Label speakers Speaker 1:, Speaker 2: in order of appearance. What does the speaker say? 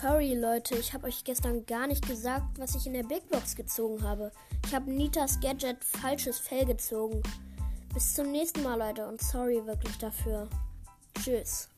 Speaker 1: sorry Leute, ich habe euch gestern gar nicht gesagt, was ich in der Big Box gezogen habe. Ich habe Nitas Gadget falsches Fell gezogen. Bis zum nächsten Mal, Leute, und sorry wirklich dafür. Tschüss.